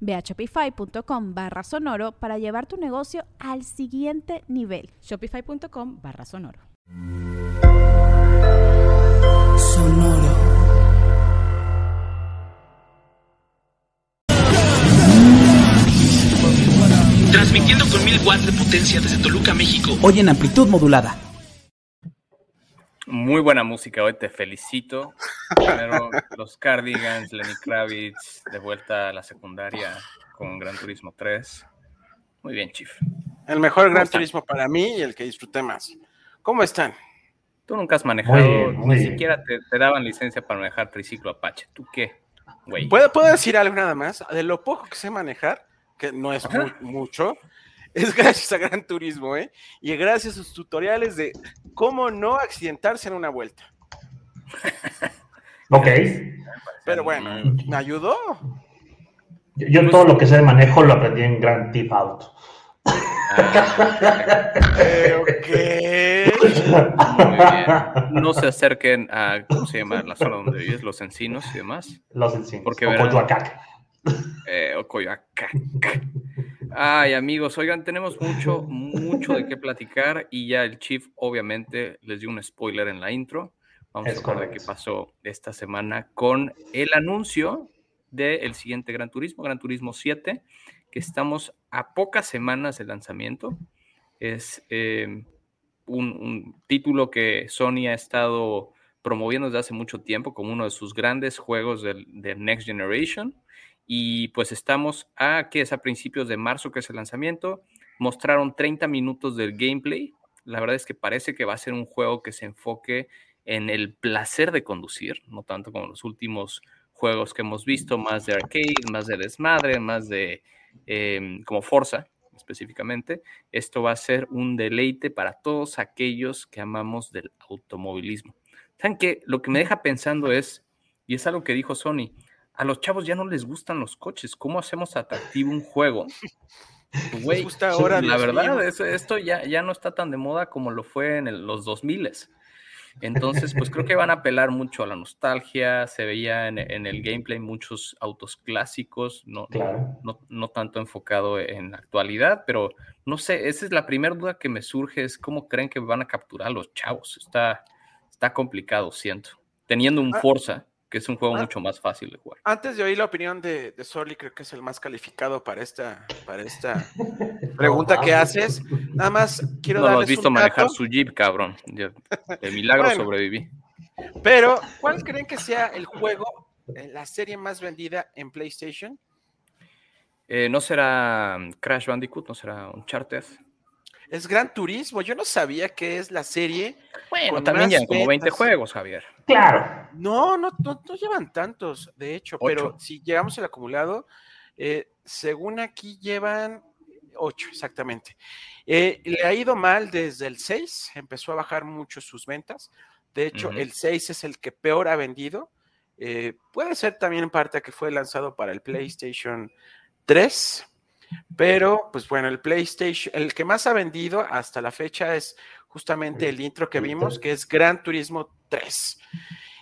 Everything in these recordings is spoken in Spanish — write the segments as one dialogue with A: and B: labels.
A: Ve a shopify.com barra sonoro para llevar tu negocio al siguiente nivel.
B: Shopify.com barra sonoro.
C: Sonoro.
D: Transmitiendo con mil watts de potencia desde Toluca, México.
C: Hoy en amplitud modulada.
E: Muy buena música, hoy te felicito. Primero, los Cardigans, Lenny Kravitz, de vuelta a la secundaria con Gran Turismo 3. Muy bien, Chief.
F: El mejor Gran Turismo para mí y el que disfruté más. ¿Cómo están?
E: Tú nunca has manejado, ni siquiera te, daban licencia para manejar triciclo Apache. ¿Tú qué, güey?
F: ¿Puedo, ¿Puedo decir algo nada más? De lo poco que sé manejar, que no es mucho, es gracias a Gran Turismo, ¿eh? Y gracias a sus tutoriales de cómo no accidentarse en una vuelta.
G: ok.
F: Pero bueno, ¿me ayudó?
G: Yo, todo lo que sé de manejo lo aprendí en Grand Theft Auto.
F: Eh,
E: no se acerquen a, ¿cómo se llama? La zona donde vives, los encinos y demás.
G: Los encinos.
E: Porque o Coyoacán. Eh, o Coyoacán. Ay, amigos, oigan, tenemos mucho, mucho de qué platicar y ya el Chief obviamente les dio un spoiler en la intro. Vamos a hablar de qué pasó esta semana con el anuncio del siguiente Gran Turismo, Gran Turismo 7, que estamos a pocas semanas de lanzamiento. Es em, un, título que Sony ha estado promoviendo desde hace mucho tiempo como uno de sus grandes juegos de Next Generation y pues estamos a, que es a principios de marzo, que es el lanzamiento. Mostraron 30 minutos del gameplay. La verdad es que parece que va a ser un juego que se enfoque en el placer de conducir, no tanto como los últimos juegos que hemos visto, más de arcade, más de desmadre, más de em, como Forza específicamente. Esto va a ser un deleite para todos aquellos que amamos del automovilismo. ¿Saben qué? Lo que me deja pensando es, y es algo que dijo Sony, a los chavos ya no les gustan los coches. ¿Cómo hacemos atractivo un juego? Güey, gusta ahora, la verdad, esto ya, ya no está tan de moda como lo fue en los 2000 entonces, pues creo que van a apelar mucho a la nostalgia. Se veía en, el gameplay muchos autos clásicos, no, no, no, tanto enfocado en la actualidad, pero no sé, esa es la primera duda que me surge, es cómo creen que van a capturar a los chavos. Está, está complicado, siento. Teniendo un ah. Forza, que es un juego ah. mucho más fácil de jugar.
F: Antes de oír la opinión de, de Sorly, creo que es el más calificado para esta, para esta pregunta que haces. Nada más quiero
E: No lo has visto manejar su Jeep, cabrón. De milagro sobreviví.
F: Pero, ¿cuál creen que sea el juego, eh, la serie más vendida en PlayStation?
E: Eh, ¿No será Crash Bandicoot? ¿No será Uncharted?
F: Es Gran Turismo. Yo no sabía que es la serie.
E: Bueno, también llevan como 20 juegos, Javier.
G: Claro.
F: No, no, no, llevan tantos, de hecho, pero si llegamos el acumulado, eh, según aquí llevan 8, exactamente. Eh, le ha ido mal desde el 6, empezó a bajar mucho sus ventas. De hecho, el 6 es el que peor ha vendido. Eh, puede ser también en parte que fue lanzado para el PlayStation 3 pero, pues bueno, el PlayStation, el que más ha vendido hasta la fecha es justamente el intro que vimos, que es Gran Turismo 3.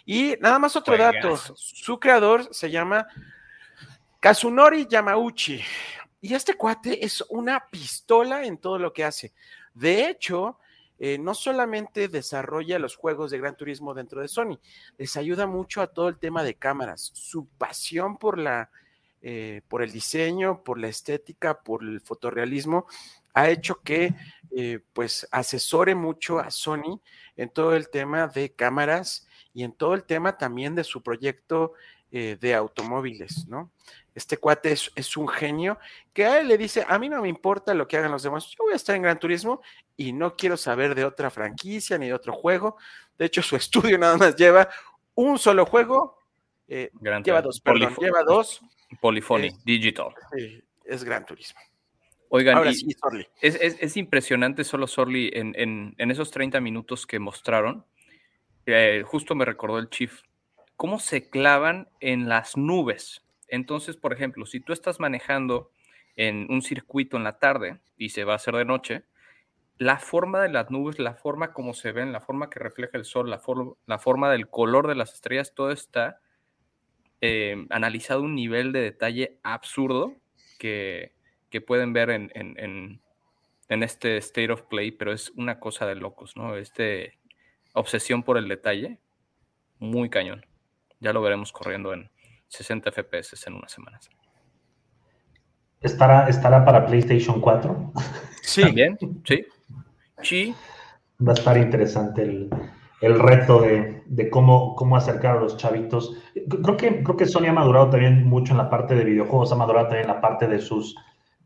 F: Y nada más otro dato, su creador se llama Kazunori Yamauchi. Y este cuate es una pistola en todo lo que hace. De hecho, eh, no solamente desarrolla los juegos de Gran Turismo dentro de Sony, les ayuda mucho a todo el tema de cámaras. Su pasión por la eh, por el diseño, por la estética, por el fotorrealismo, ha hecho que eh, pues asesore mucho a Sony en todo el tema de cámaras y en todo el tema también de su proyecto eh, de automóviles, ¿no? Este cuate es, un genio que a él le dice, a mí no me importa lo que hagan los demás, yo voy a estar en Gran Turismo y no quiero saber de otra franquicia ni de otro juego. De hecho, su estudio nada más lleva un solo juego, eh, lleva dos, perdón, lleva dos.
E: Polyphony, Digital.
F: Sí, es Gran Turismo.
E: Oigan, es, impresionante solo Sorly en, esos 30 minutos que mostraron. Eh, justo me recordó el Chief. Cómo se clavan en las nubes. Entonces, por ejemplo, si tú estás manejando en un circuito en la tarde y se va a hacer de noche, la forma de las nubes, la forma como se ven, la forma que refleja el sol, la, la forma del color de las estrellas, todo está eh, analizado un nivel de detalle absurdo que, que pueden ver en, en, en, este State of Play, pero es una cosa de locos, ¿no? Este obsesión por el detalle, muy cañón. Ya lo veremos corriendo en 60 FPS en unas semanas.
G: ¿Estará, estará para PlayStation 4?
E: Sí. También, sí. Sí.
G: Va a estar interesante el, el reto de, de, cómo, cómo acercar a los chavitos. Creo que, creo que Sony ha madurado también mucho en la parte de videojuegos, ha madurado también en la parte de sus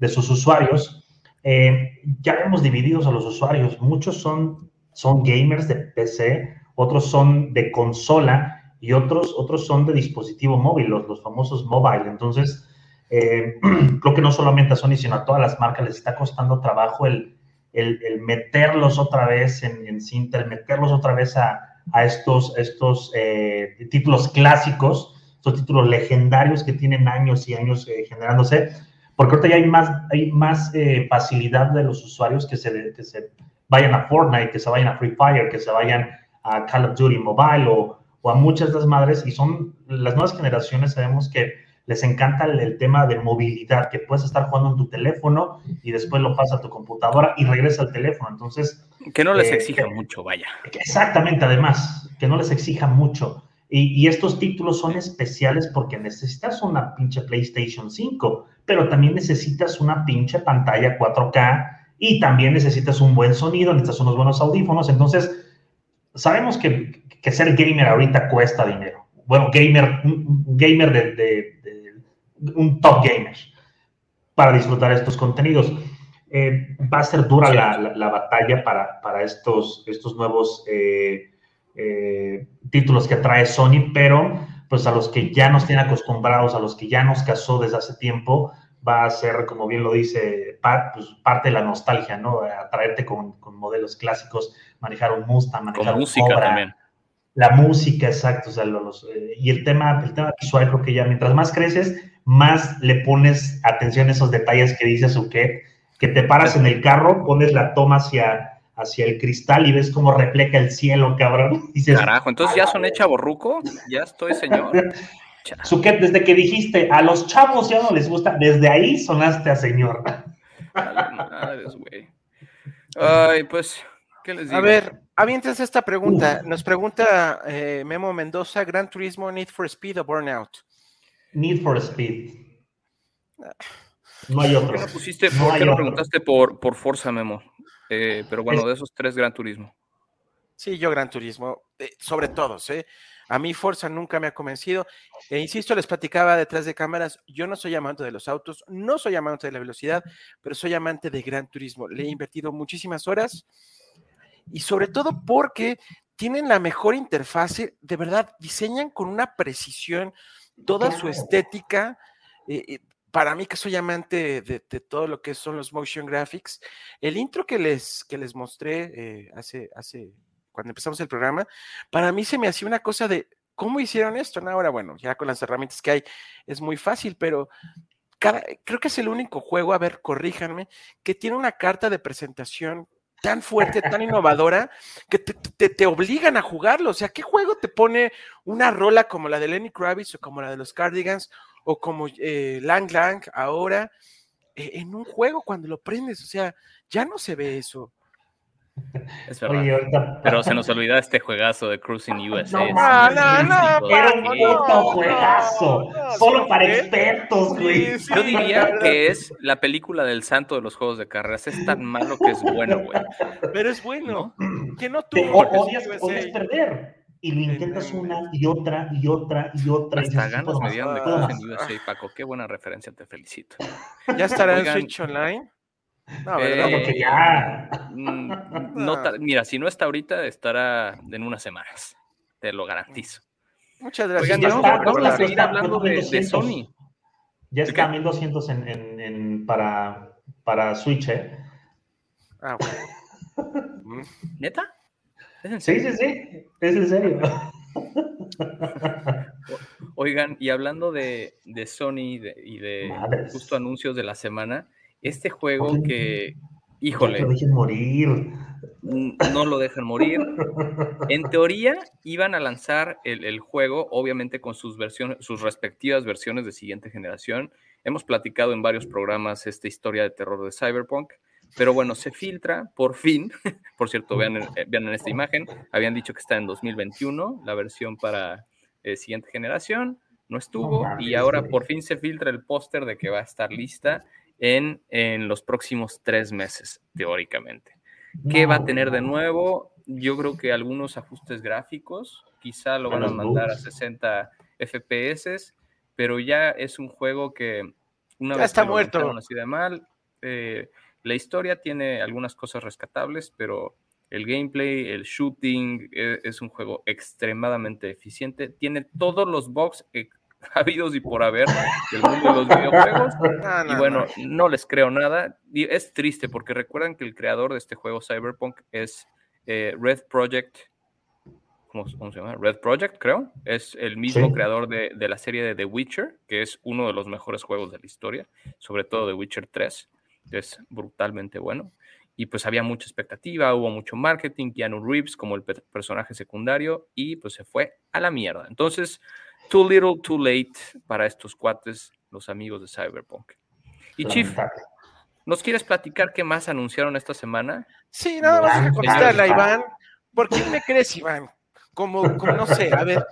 G: de sus usuarios, eh, ya hemos dividido a los usuarios. Muchos son, son gamers de PC, otros son de consola y otros, otros son de dispositivo móvil, los, los famosos mobile. Entonces, eh, creo que no solamente a Sony, sino a todas las marcas les está costando trabajo el, el, meterlos otra vez en, en, cinta, el meterlos otra vez a, a estos, estos eh, títulos clásicos, estos títulos legendarios que tienen años y años generándose porque ahorita ya hay más, hay más eh, facilidad de los usuarios que se, que se vayan a Fortnite, que se vayan a Free Fire, que se vayan a Call of Duty Mobile o, o a muchas de las madres. Y son las nuevas generaciones, sabemos que les encanta el, tema de movilidad, que puedes estar jugando en tu teléfono y después lo pasas a tu computadora y regresa al teléfono. Entonces.
E: Que no les eh, exija mucho, vaya.
G: Exactamente, además, que no les exija mucho. Y, y, estos títulos son especiales porque necesitas una pinche PlayStation 5 pero también necesitas una pinche pantalla 4K y también necesitas un buen sonido, necesitas unos buenos audífonos. Entonces, sabemos que, que ser gamer ahorita cuesta dinero. Bueno, gamer, un gamer de, un top gamer para disfrutar estos contenidos. Eh, va a ser dura la, la, batalla para, para, estos, estos nuevos eh, eh, títulos que trae Sony, pero pues a los que ya nos tienen acostumbrados, a los que ya nos casó desde hace tiempo, va a ser, como bien lo dice Pat, pues parte de la nostalgia, ¿no? Atraerte con, con modelos clásicos, manejar un Mustang, manejar
E: un música también.
G: La música, exacto. O sea, los, y el tema, el tema visual, creo que ya mientras más creces, más le pones atención a esos detalles que dice Suquet, que te paras en el carro, pones la toma hacia, hacia el cristal y ves cómo refleja el cielo, cabrón.
E: Carajo, entonces ya son hecha borruco, ya estoy señor.
G: Suquet, desde que dijiste a los chavos ya no les gusta, desde ahí sonaste a señor.
E: Ay, pues, ¿qué les digo?
F: A ver, avientes esta pregunta. Nos pregunta eh, Memo Mendoza: ¿Gran Turismo, Need for Speed o Burnout?
G: Need for Speed. No hay otro.
E: ¿Por qué no, pusiste, ¿por qué no preguntaste por, por Forza, Memo? Eh, pero bueno, de esos tres, Gran Turismo.
F: Sí, yo Gran Turismo, eh, sobre todos, ¿eh? A mí Forza nunca me ha convencido. E insisto, les platicaba detrás de cámaras, yo no soy amante de los autos, no soy amante de la velocidad, pero soy amante de Gran Turismo. Le he invertido muchísimas horas y sobre todo porque tienen la mejor interfase, de verdad, diseñan con una precisión toda su estética. Eh, eh, para mí que soy amante de, todo lo que son los motion graphics, el intro que les, que les mostré eh, hace, hace cuando empezamos el programa, para mí se me hacía una cosa de, ¿cómo hicieron esto? ahora, bueno, ya con las herramientas que hay es muy fácil, pero cada, creo que es el único juego, a ver, corríjanme, que tiene una carta de presentación tan fuerte, tan innovadora, que te, obligan a jugarlo. O sea, ¿qué juego te pone una rola como la de Lenny Kravitz o como la de los Cardigans o como eh, Lang Lang ahora eh, en un juego cuando lo prendes? O sea, ya no se ve eso.
E: Es verdad.
G: Oye, ahorita.
E: Pero se nos olvida este juegazo de Cruising USA.
G: No,
F: no, no,
E: sí,
G: Era un
F: no,
G: puto
F: no,
G: juegazo.
F: no,
G: Solo para expertos, güey.
F: Sí, sí.
E: Yo diría que es la película del santo de los juegos de carreras. Es tan malo que es bueno, güey.
F: Pero es bueno. Que no
G: o- odias, perder. Y lo intentas una y otra y otra y otra. y
E: Hasta
G: dices,
E: ganas
G: "Puedo
E: me dieron de
G: puedo más".
E: Cruising USA, Paco. Qué buena referencia, te felicito.
F: ¿Ya estará en. Switch Online? No,
E: Eh,
F: ¿verdad?
G: Porque ya.
E: Mm, no mira, si no está ahorita, estará en unas semanas. Te lo garantizo.
F: Muchas gracias.
E: Oigan, vamos,
G: está,
E: vamos
G: ya
E: a seguir hablando de, de
G: 1200.
E: Sony.
G: Ya
E: ¿De
G: está a
E: qué?
G: 1200 en, en, en- para, para Switch, ¿eh?
F: Ah, bueno.
E: ¿Neta? ¿Es en
G: Sí,
E: serio?
G: sí, sí. Es en serio.
E: Oigan, y hablando de, de Sony de- y de justo anuncios de la semana, este juego
G: Oye,
E: que,
G: No
E: híjole,
G: te dejen morir.
E: n- no lo dejan morir. En teoría, iban a lanzar el, el juego, obviamente con sus versiones, sus respectivas versiones de siguiente generación. Hemos platicado en varios programas esta historia de terror de Cyberpunk, pero bueno, se filtra por fin. Por cierto, vean, en- eh, vean en esta imagen, habían dicho que está en 2021 la versión para eh, siguiente generación. No estuvo y ahora por fin se filtra el póster de que va a estar lista en, en los próximos tres meses, teóricamente. ¿Qué va a tener de nuevo? Yo creo que algunos ajustes gráficos, quizá lo van a mandar a
G: bugs.
E: 60 FPS, pero ya es un juego que una
F: Ya
E: vez
F: está
E: que
F: muerto.
E: así de mal, eh, la historia tiene algunas cosas rescatables, pero el gameplay, el shooting, eh, es un juego extremadamente eficiente. Tiene todos los bugs eh, habidos y por haber del mundo de los videojuegos.
F: No,
E: Y bueno,
F: no.
E: no les creo nada. Y es triste porque recuerdan que el creador de este juego Cyberpunk es eh, Red Project. ¿cómo, cómo se llama? Red Project, creo. Es el mismo
G: Sí.
E: creador de, de la serie de The Witcher, que es uno de los mejores juegos de la historia, sobre todo The Witcher 3. Es brutalmente bueno. Y pues había mucha expectativa, hubo mucho marketing, Keanu Reeves como el pe- personaje secundario, y pues se fue a la mierda. Entonces, too little, too late para estos cuates, los amigos de Cyberpunk. Y Chief. ¿nos quieres platicar qué más anunciaron esta semana?
F: Sí, nada más que contestarle a. Iván. ¿Por qué me crees, Iván? Como, como, no sé, a ver,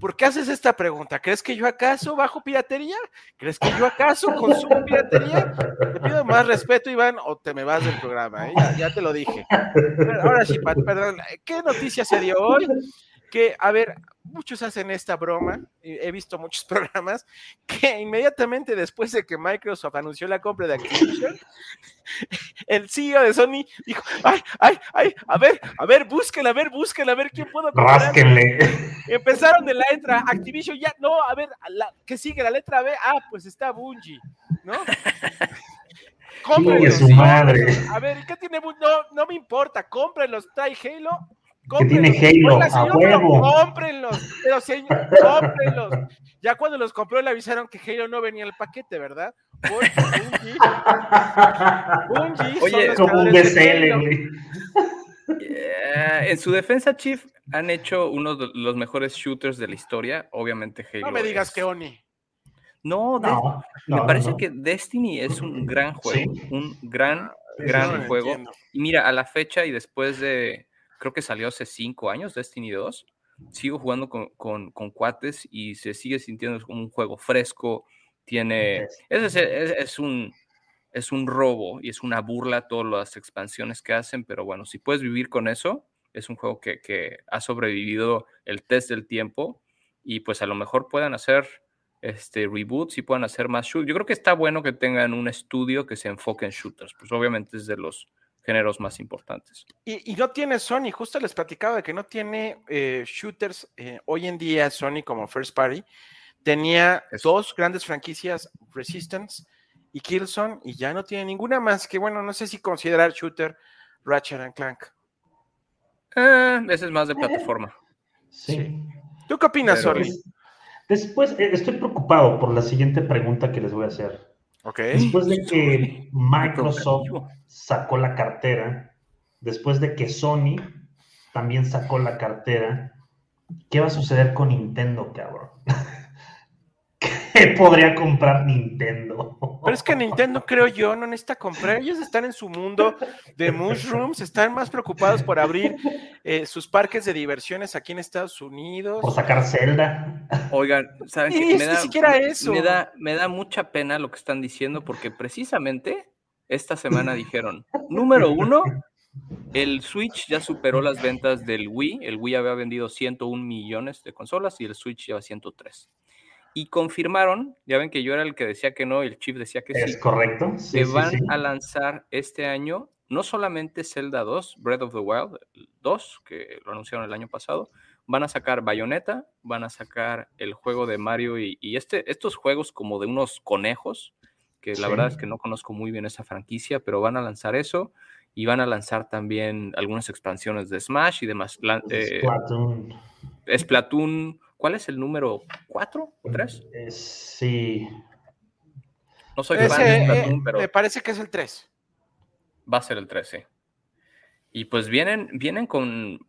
F: ¿por qué haces esta pregunta? ¿Crees que yo acaso bajo piratería? ¿Crees que yo acaso consumo piratería? Te pido más respeto, Iván, o te me vas del programa, ¿eh? ya, ya te lo dije. Pero ahora sí, Pat, perdón, ¿qué noticia se dio hoy? Que, a ver, muchos hacen esta broma, he visto muchos programas, que inmediatamente después de que Microsoft anunció la compra de Activision, el CEO de Sony dijo, ay, ay, ay, a ver, a ver, búsquenla, a ver, búsquenla, a ver quién puedo comprar.
G: Rásquenle.
F: Empezaron de la letra Activision, ya, no, a ver, la, ¿qué sigue? La letra B, ah, pues está Bungie, ¿no?
G: Chingue su
F: ¿no?
G: madre.
F: A ver, ¿y ¿qué tiene? No, no me importa, cómprenlos, trae Halo.
G: Que tiene. Halo,
F: Oiga,
G: a
F: señor, pero
G: huevo.
F: Cómprenlos, pero señor, cómprenlos. Ya cuando los compró le avisaron que Halo no venía en el paquete, ¿verdad? Porque Bungie, Bungie
E: Oye,
G: Como un BCL.
E: Eh, en su defensa, Chief, han hecho uno de los mejores shooters de la historia. Obviamente, Halo.
F: No me digas
E: es-
F: que Oni.
E: No, de-
G: No,
E: me
G: no,
E: parece
G: no.
E: que Destiny es un gran juego.
G: Sí.
E: Un gran, gran
F: no
E: juego. Y mira, a la fecha y después de, creo que salió hace cinco años, Destiny 2, sigo jugando con, con- con cuates y se sigue sintiendo como un juego fresco. Tiene, es, es- un, es un robo y es una burla todas las expansiones que hacen, pero bueno, si puedes vivir con eso, es un juego que, que ha sobrevivido el test del tiempo y pues a lo mejor puedan hacer este, reboots y puedan hacer más shooters. Yo creo que está bueno que tengan un estudio que se enfoque en shooters, pues obviamente es de los géneros más importantes.
F: Y, y no tiene Sony, justo les platicaba de que no tiene eh, shooters eh, hoy en día Sony como first party. Tenía
E: Eso.
F: dos grandes franquicias, Resistance y Killzone, y ya no tiene ninguna más que, bueno, no sé si considerar shooter Ratchet and Clank.
E: Eh, ese es más de plataforma.
G: Sí.
F: ¿Tú qué opinas,
E: Pero-
F: Sony?
G: Después, eh, estoy preocupado por la siguiente pregunta que les voy a hacer. Después de que Microsoft
E: Microsoft.
G: sacó la cartera, después de que Sony también sacó la cartera, ¿qué va a suceder con Nintendo, cabrón? ¿Qué podría comprar Nintendo?
F: Pero es que Nintendo, creo yo, no necesita comprar. Ellos están en su mundo de mushrooms, están más preocupados por abrir eh, sus parques de diversiones aquí en Estados Unidos.
G: Por sacar Zelda.
E: Oigan, ¿saben qué?
F: ni siquiera eso.
E: Me da, me da mucha pena lo que están diciendo porque precisamente esta semana dijeron, número uno, el Switch ya superó las ventas del Wii. El Wii había vendido 101 millones de consolas y el Switch lleva 103. Y confirmaron, ya ven que yo era el que decía que no y el Chief decía que
G: ¿Es
E: sí,
G: correcto? Sí,
E: que
G: sí,
E: van
G: sí.
E: a lanzar este año no solamente Zelda 2, Breath of the Wild 2, que lo anunciaron el año pasado, van a sacar Bayonetta, van a sacar el juego de Mario y, y este, estos juegos como de unos conejos, que la verdad es que no conozco muy bien esa franquicia, pero van a lanzar eso y van a lanzar también algunas expansiones de Smash y demás. La- eh,
G: Splatoon.
E: ¿Cuál es el número? ¿4 o 3?
G: Eh, sí.
E: No soy
F: Ese,
E: fan de
F: eh,
E: Splatoon, pero
F: Me parece que es el 3.
E: Va a ser el 13. Y pues vienen, vienen con,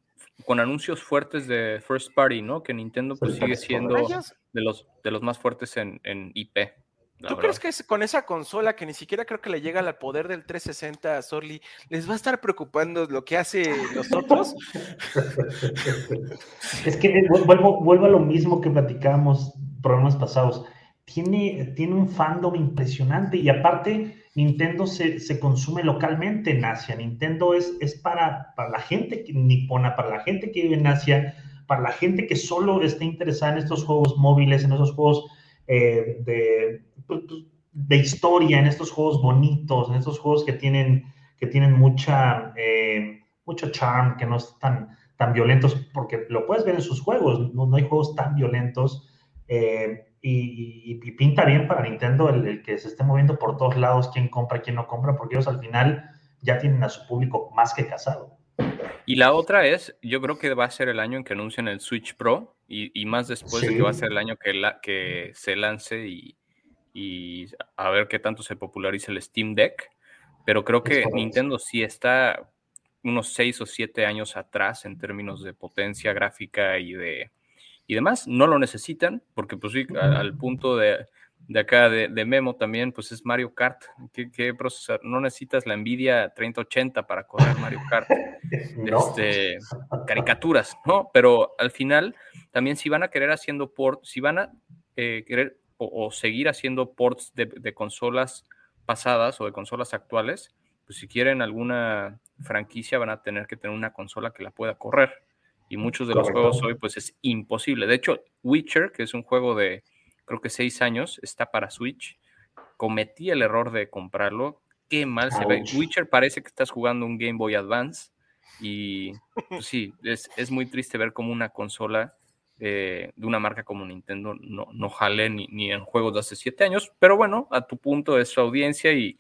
E: con anuncios fuertes de First Party, ¿no? Que Nintendo pues sigue siendo
F: Ellos-
E: de los, de los más fuertes en, en IP. La
F: ¿Tú
E: verdad.
F: crees que es- con esa consola que ni siquiera creo que le llega al poder del 360 a Sorly, les va a estar preocupando lo que hace los otros?
G: Es que vu- vuelvo, vuelvo a lo mismo que platicábamos programas pasados. Tiene, tiene un fandom impresionante y aparte Nintendo se, se consume localmente en Asia. Nintendo es, es para, para la gente que- nipona, para la gente que vive en Asia, para la gente que solo está interesada en estos juegos móviles, en esos juegos eh, de, pues, pues, de historia, en estos juegos bonitos, en estos juegos que tienen, que tienen mucha, eh, mucho charm, que no están tan violentos, porque lo puedes ver en sus juegos, no, no hay juegos tan violentos. eh, y, pinta bien para Nintendo el, el que se esté moviendo por todos lados, quién compra, quién no compra, porque ellos al final ya tienen a su público más que casado.
E: Y la otra es, yo creo que va a ser el año en que anuncien el Switch Pro y, y más después de
G: Sí.
E: que va a ser el año que, la, que se lance y, y a ver qué tanto se popularice el Steam Deck. Pero creo que. Nintendo sí está unos seis o siete años atrás en términos de potencia gráfica y de y demás. No lo necesitan, porque pues sí, al punto de, de acá de, de Memo también, pues es Mario Kart. ¿Qué, qué procesador? No necesitas la Nvidia 3080 para correr Mario Kart
G: No.
E: este, caricaturas, ¿no? Pero al final, también si van a querer haciendo ports, si van a eh, querer o, o seguir haciendo ports de, de consolas pasadas o de consolas actuales, pues si quieren alguna franquicia van a tener que tener una consola que la pueda correr. Y muchos de los juegos hoy, pues es imposible. De hecho, Witcher, que es un juego de creo que seis años, está para Switch. Cometí el error de comprarlo. Qué mal se ve. Witcher parece que estás jugando un Game Boy Advance. Y pues sí, es, es muy triste ver cómo una consola eh, de una marca como Nintendo no, no jale ni, ni en juegos de hace siete años. Pero bueno, a tu punto es su audiencia y,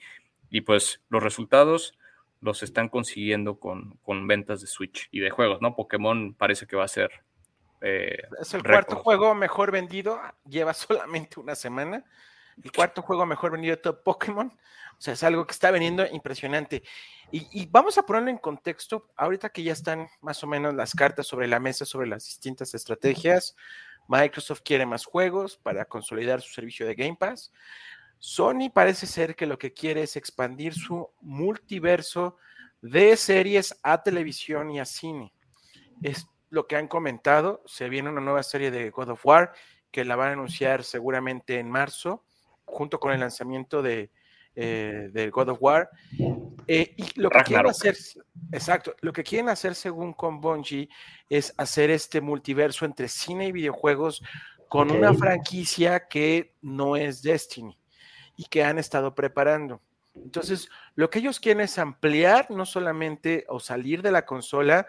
E: y pues los resultados los están consiguiendo con, con ventas de Switch y de juegos, ¿no? Pokémon parece que va a ser. Eh,
F: Es el
E: récord.
F: cuarto juego mejor vendido, lleva solamente una semana. El cuarto juego mejor vendido de todo Pokémon. O sea, es algo que está veniendo impresionante. Y, y vamos a ponerlo en contexto, ahorita que ya están más o menos las cartas sobre la mesa, sobre las distintas estrategias. Microsoft quiere más juegos para consolidar su servicio de Game Pass. Sony parece ser que lo que quiere es expandir su multiverso de series a televisión y a cine. Es lo que han comentado. Se viene una nueva serie de God of War que la van a anunciar seguramente en marzo, junto con el lanzamiento de, eh, del God of War. Eh, y lo que quieren hacer, exacto, lo que quieren hacer según con Bungie es hacer este multiverso entre cine y videojuegos con una franquicia que no es Destiny y que han estado preparando. Entonces, lo que ellos quieren es ampliar no solamente o salir de la consola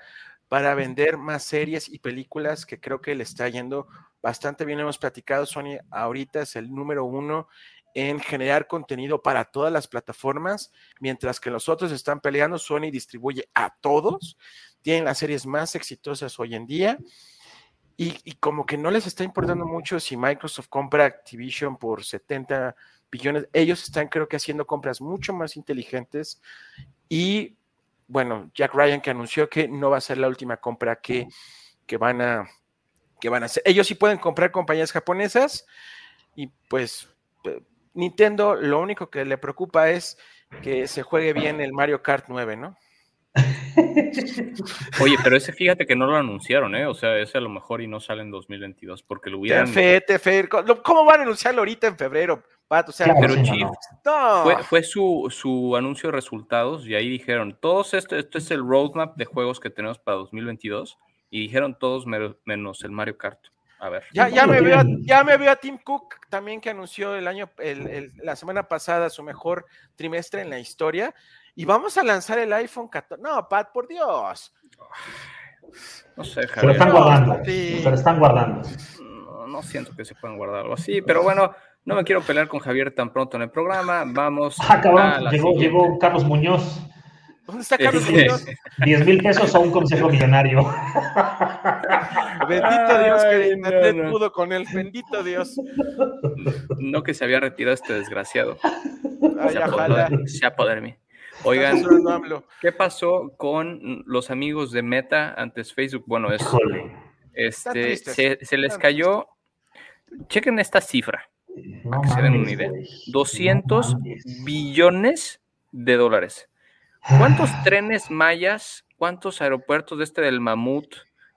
F: para vender más series y películas que creo que le está yendo bastante bien. Hemos platicado, Sony ahorita es el número uno en generar contenido para todas las plataformas, mientras que los otros están peleando, Sony distribuye a todos, tienen las series más exitosas hoy en día. Y, y como que no les está importando mucho si Microsoft compra Activision por 70 billones, ellos están creo que haciendo compras mucho más inteligentes y bueno, Jack Ryan que anunció que no va a ser la última compra que, que van a que van a hacer. Ellos sí pueden comprar compañías japonesas, y pues Nintendo lo único que le preocupa es que se juegue bien el Mario Kart 9, ¿no?
E: Oye, pero ese fíjate que no lo anunciaron, ¿eh? O sea, ese a lo mejor y no sale en 2022 porque lo hubieran...
F: Fe, fe, ¿Cómo van a anunciarlo ahorita en febrero? Pato? O sea,
E: claro, pero Chief, no. fue, fue su, su, anuncio de resultados y ahí dijeron, todos esto, esto es el roadmap de juegos que tenemos para 2022 y dijeron todos menos el Mario Kart. A ver.
F: Ya, ya, me veo, ya me veo a Tim Cook también que anunció el año, el, el, la semana pasada su mejor trimestre en la historia. Y vamos a lanzar el iPhone 14. No, Pat, por Dios.
E: No sé,
G: Javier. Se lo están guardando. Se lo están guardando.
E: No, no, siento que se puedan guardar algo así, pero bueno, no me quiero pelear con Javier tan pronto en el programa. Vamos.
G: Ah, cabrón, llegó, llegó Carlos Muñoz.
F: ¿Dónde está Carlos Muñoz?
G: 10 mil pesos o un consejo millonario.
F: Bendito Dios que Internet no, no. pudo con él. Bendito Dios.
E: No que se había retirado este desgraciado.
F: Ay,
E: se apoderó Oigan, ¿qué pasó con los amigos de Meta antes Facebook? Bueno, es, este, se, se, les cayó. Chequen esta cifra, no para que se den una idea. 200 billones de dólares. ¿Cuántos trenes mayas? ¿Cuántos aeropuertos de este del mamut?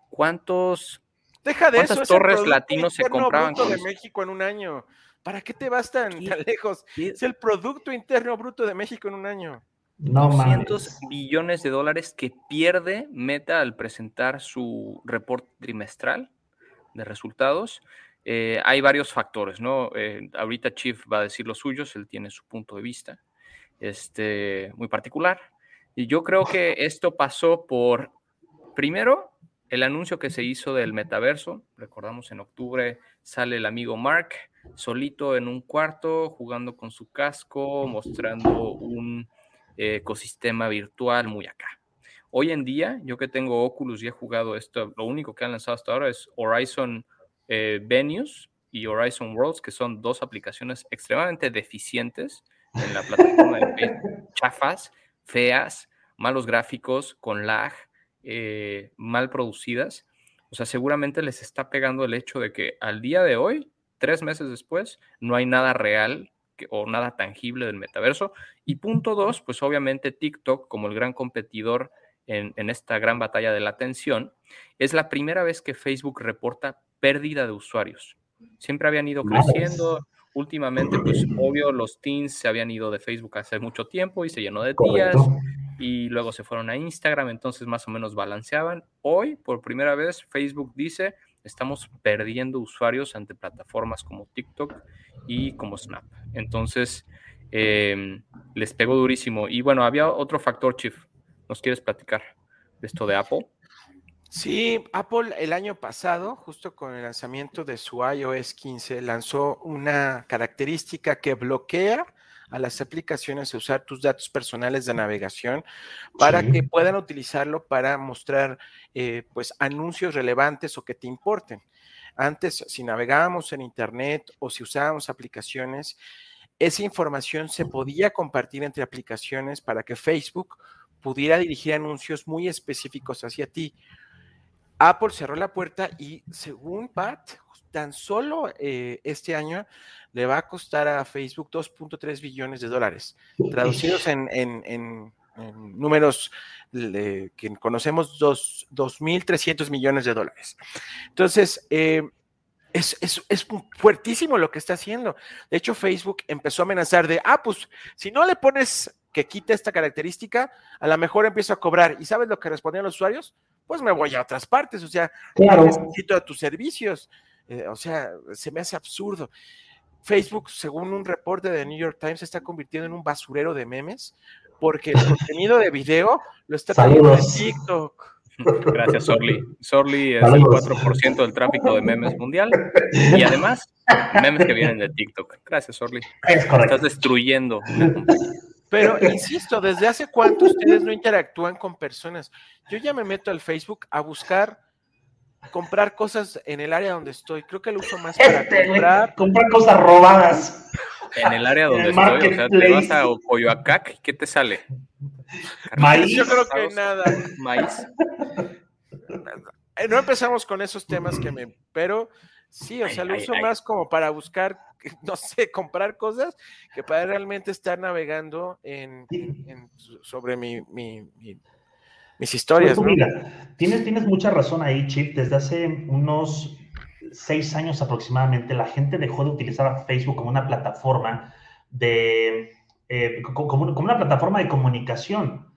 E: ¿Cuántos
F: Deja de
E: ¿Cuántas
F: eso,
E: torres latinos se compraban
F: con de México en un año? ¿Para qué te vas tan, tan lejos? Es el Producto Interno Bruto de México en un año.
E: No 200 billones de dólares que pierde Meta al presentar su reporte trimestral de resultados. Eh, hay varios factores, ¿no? Eh, ahorita Chief va a decir los suyos, él tiene su punto de vista este, muy particular. Y yo creo que esto pasó por, primero, el anuncio que se hizo del metaverso. Recordamos en octubre sale el amigo Mark solito en un cuarto, jugando con su casco, mostrando un ecosistema virtual muy acá. Hoy en día, yo que tengo Oculus y he jugado esto, lo único que han lanzado hasta ahora es Horizon eh, Venues y Horizon Worlds, que son dos aplicaciones extremadamente deficientes en la plataforma de Facebook, chafas, feas, malos gráficos, con lag, eh, mal producidas. O sea, seguramente les está pegando el hecho de que al día de hoy, tres meses después, no hay nada real o nada tangible del metaverso. Y punto dos, pues obviamente TikTok, como el gran competidor en, en, esta gran batalla de la atención, es la primera vez que Facebook reporta pérdida de usuarios. Siempre habían ido creciendo. Últimamente, pues obvio, los teens se habían ido de Facebook hace mucho tiempo y se llenó de tías y luego se fueron a Instagram, entonces más o menos balanceaban. Hoy, por primera vez, Facebook dice, estamos perdiendo usuarios ante plataformas como TikTok y como Snap. Entonces, eh, les pegó durísimo. Y bueno, había otro factor, Chief. ¿Nos quieres platicar de esto de Apple?
F: Sí, Apple el año pasado, justo con el lanzamiento de su iOS 15, lanzó una característica que bloquea a las aplicaciones a usar tus datos personales de navegación para sí. que puedan utilizarlo para mostrar eh, pues anuncios relevantes o que te importen. Antes, si navegábamos en Internet o si usábamos aplicaciones, esa información se podía compartir entre aplicaciones para que Facebook pudiera dirigir anuncios muy específicos hacia ti. Apple cerró la puerta y según Pat, tan solo eh, este año le va a costar a Facebook 2.3 billones de dólares, traducidos en, en, en, en números que conocemos, 2.300 millones de dólares. Entonces, eh, es, es, es, fuertísimo lo que está haciendo. De hecho, Facebook empezó a amenazar de, ah, pues si no le pones que quite esta característica, a lo mejor empiezo a cobrar. ¿Y sabes lo que respondían los usuarios? Pues me voy a otras partes, o sea, claro. necesito a tus servicios. Eh, o sea, se me hace absurdo. Facebook, según un reporte de New York Times, se está convirtiendo en un basurero de memes porque el contenido de video lo está teniendo en TikTok.
E: Gracias, Sorly. Sorly es Saludos. el 4% del tráfico de memes mundial y además memes que vienen de TikTok. Gracias, Sorly.
G: Es
E: Estás destruyendo.
F: Pero insisto, ¿desde hace cuánto ustedes no interactúan con personas? Yo ya me meto al Facebook a buscar comprar cosas en el área donde estoy. Creo que lo uso más para
G: este, comprar. Comprar cosas robadas.
E: En el área donde el estoy, o sea, te vas a Coyoacac, ¿qué te sale?
F: Maíz. Yo creo que nada.
E: Maíz.
F: no empezamos con esos temas que me, pero sí, o sea, lo uso más como para buscar, no sé, comprar cosas que para realmente estar navegando en, sobre mi, mis historias.
G: tienes, tienes mucha razón ahí, Chip. Desde hace unos seis años aproximadamente, la gente dejó de utilizar Facebook como una plataforma de, eh, como, una plataforma de comunicación.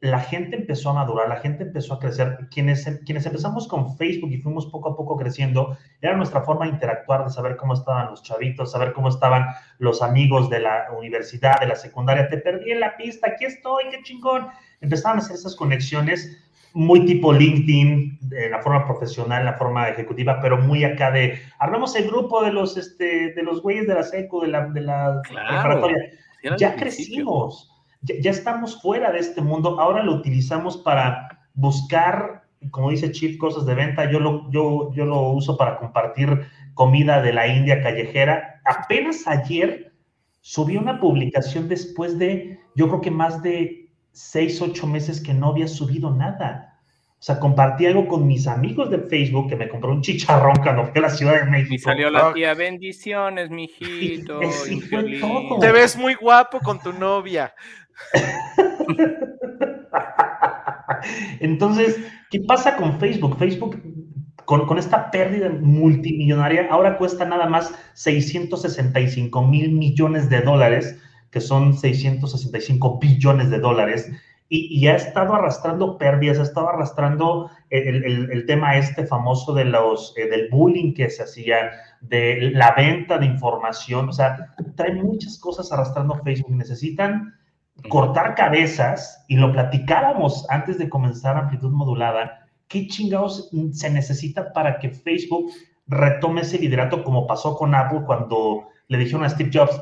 G: La gente empezó a madurar, la gente empezó a crecer. Quienes, quienes empezamos con Facebook y fuimos poco a poco creciendo, era nuestra forma de interactuar, de saber cómo estaban los chavitos, saber cómo estaban los amigos de la universidad, de la secundaria. Te perdí en la pista, aquí estoy, qué chingón. Empezaban a hacer esas conexiones muy tipo LinkedIn, de la forma profesional, la forma ejecutiva, pero muy acá de, hablamos el grupo de los, este, de los güeyes de la SECO, de la, de la preparatoria. Ya crecimos, ya, estamos fuera de este mundo, ahora lo utilizamos para buscar, como dice Chief, cosas de venta, yo lo, yo, yo lo uso para compartir comida de la India callejera. Apenas ayer subí una publicación después de, yo creo que más de seis, ocho meses que no había subido nada. O sea, compartí algo con mis amigos de Facebook que me compró un chicharrón cuando fui a la Ciudad de México.
E: Y salió la tía, bendiciones, mijito.
F: Te ves muy guapo con tu novia.
G: Entonces, ¿qué pasa con Facebook? Facebook, con, con, esta pérdida multimillonaria, ahora cuesta nada más 665 mil millones de dólares que son 665 billones de dólares, y, ha estado arrastrando pérdidas, ha estado arrastrando el, tema este famoso de los, eh, del bullying que se hacía, de la venta de información, o sea, trae muchas cosas arrastrando Facebook. Necesitan cortar cabezas, y lo platicábamos antes de comenzar amplitud modulada, ¿qué chingados se necesita para que Facebook retome ese liderato como pasó con Apple cuando le dijeron a Steve Jobs,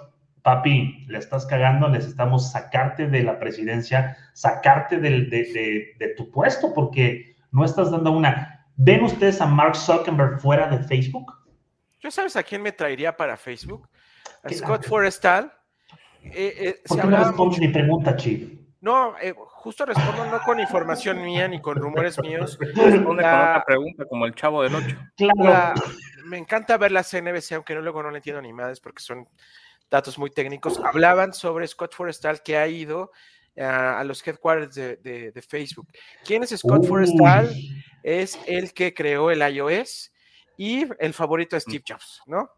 G: papi, le estás cagando, necesitamos sacarte de la presidencia, sacarte de, tu puesto, porque no estás dando una. ¿Ven ustedes a Mark Zuckerberg fuera de Facebook?
F: ¿Yo sabes a quién me traería para Facebook? A Scott Forrestal.
G: Eh, eh, ¿Por qué no respondes mi pregunta, Chief?
F: No, eh, justo respondo no con información mía ni con rumores míos.
E: Responde con otra pregunta, como el chavo del 8.
F: Claro. me encanta ver la CNBC, aunque no, luego no le entiendo ni más, porque son datos muy técnicos, hablaban sobre Scott Forrestal que ha ido a los headquarters de, Facebook. ¿Quién es Scott Forrestal? Es el que creó el iOS y el favorito de Steve Jobs, ¿no?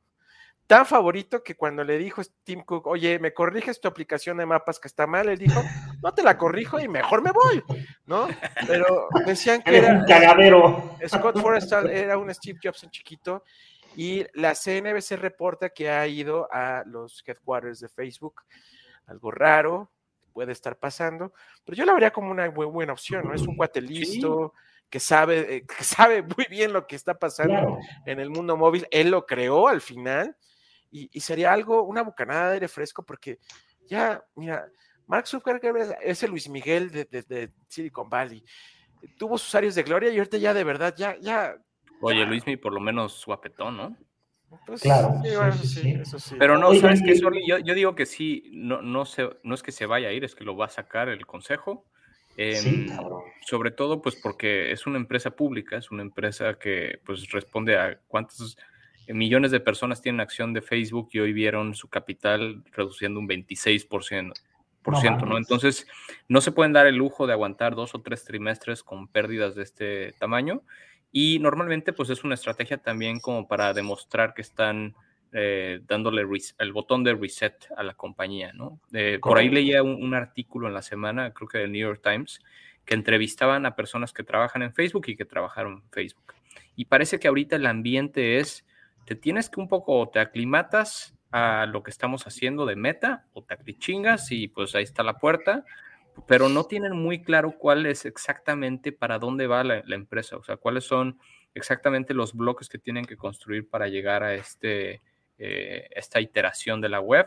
F: Tan favorito que cuando le dijo Tim Cook, oye, ¿me corriges tu aplicación de mapas que está mal? Él dijo, no te la corrijo y mejor me voy, ¿no? Pero decían que era,
G: un cagadero.
F: Scott Forrestal era un Steve Jobs en chiquito y la CNBC reporta que ha ido a los headquarters de Facebook. Algo raro, puede estar pasando, pero yo la vería como una muy buena opción, ¿no? Es un cuate listo, que, sabe, eh, que sabe muy bien lo que está pasando en el mundo móvil. Él lo creó al final y, sería algo, una bocanada de aire fresco, porque ya, mira, Mark Zuckerberg es el Luis Miguel de, Silicon Valley. Tuvo sus áreas de gloria y ahorita ya de verdad, ya, ya
E: Oye, Luismi, por lo menos guapetón, ¿no?
G: Pues, claro,
E: Pero no, ¿sabes qué, Yo, yo, digo que sí, no, no, se, no es que se vaya a ir, es que lo va a sacar el consejo. Em, sobre todo, pues porque es una empresa pública, es una empresa que pues responde a cuántos millones de personas tienen acción de Facebook y hoy vieron su capital reduciendo un 26%. Por ciento, ¿no? Entonces, no se pueden dar el lujo de aguantar dos o tres trimestres con pérdidas de este tamaño. Y normalmente pues es una estrategia también como para demostrar que están eh, dándole el botón de reset a la compañía, ¿no? Eh, por ahí leía un, artículo en la semana, creo que del New York Times, que entrevistaban a personas que trabajan en Facebook y que trabajaron en Facebook. Y parece que ahorita el ambiente es, te tienes que un poco, te aclimatas a lo que estamos haciendo de meta o te aclichingas y pues ahí está la puerta pero no tienen muy claro cuál es exactamente para dónde va la, empresa, o sea, cuáles son exactamente los bloques que tienen que construir para llegar a este, eh, esta iteración de la web.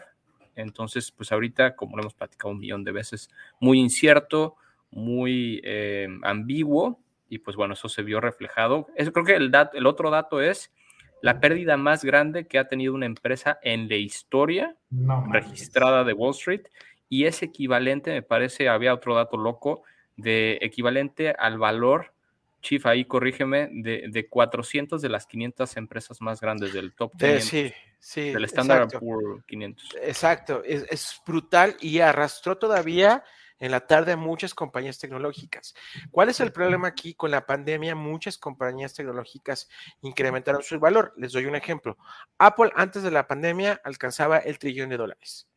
E: Entonces, pues ahorita, como lo hemos platicado un millón de veces, muy incierto, muy eh, ambiguo, y pues bueno, eso se vio reflejado. Eso creo que el, el otro dato es la pérdida más grande que ha tenido una empresa en la historia registrada de Wall Street y es equivalente, me parece, había otro dato loco, de equivalente al valor Chief, ahí corrígeme, de, de 400 de las 500 empresas más grandes del top 500.
F: sí, sí.
E: Del Standard Poor's 500.
F: Exacto, es, es, brutal y arrastró todavía en la tarde a muchas compañías tecnológicas. ¿Cuál es el problema aquí? Con la pandemia, muchas compañías tecnológicas incrementaron su valor. Les doy un ejemplo. Apple antes de la pandemia alcanzaba el trillón de dólares.